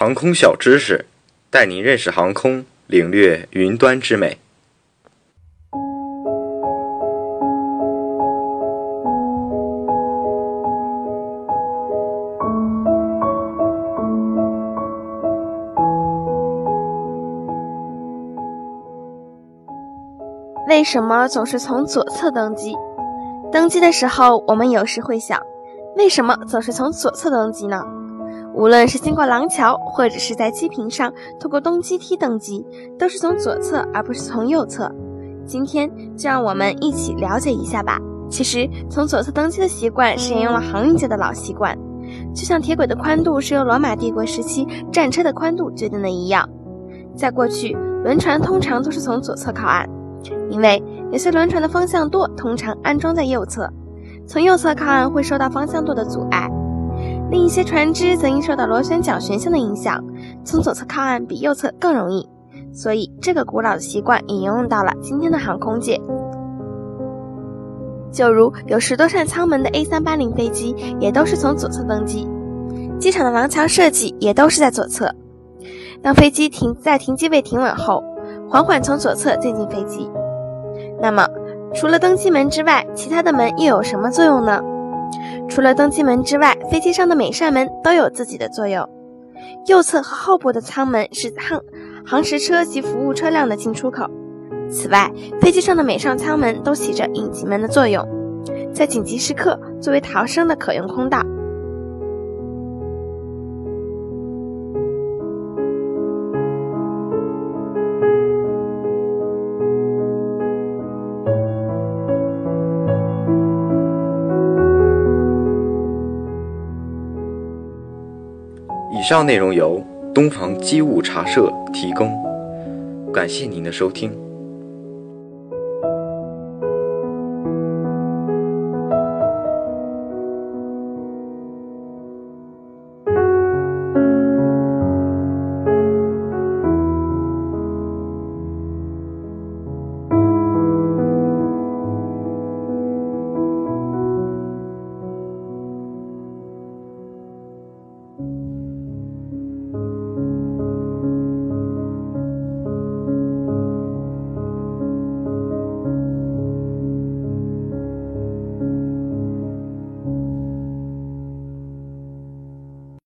航空小知识，带您认识航空，领略云端之美。为什么总是从左侧登机？登机的时候，我们有时会想，为什么总是从左侧登机呢？无论是经过廊桥，或者是在机坪上通过登机梯登机，都是从左侧而不是从右侧。今天就让我们一起了解一下吧。其实，从左侧登机的习惯是沿用了航运界的老习惯，就像铁轨的宽度是由罗马帝国时期战车的宽度决定的一样。在过去，轮船通常都是从左侧靠岸。因为有些轮船的方向舵通常安装在右侧，从右侧靠岸会受到方向舵的阻碍；另一些船只则因受到螺旋桨旋向的影响，从左侧靠岸比右侧更容易。所以，这个古老的习惯也应用到了今天的航空界。就如有十多扇舱门的 A380 飞机，也都是从左侧登机；机场的廊桥设计也都是在左侧。当飞机停在停机位停稳后。缓缓从左侧进进飞机。那么，除了登机门之外，其他的门又有什么作用呢？除了登机门之外，飞机上的每扇门都有自己的作用。右侧和后部的舱门是航航时车及服务车辆的进出口。此外，飞机上的每扇舱门都起着应急门的作用，在紧急时刻作为逃生的可用通道。以上内容由东房机务茶社提供，感谢您的收听。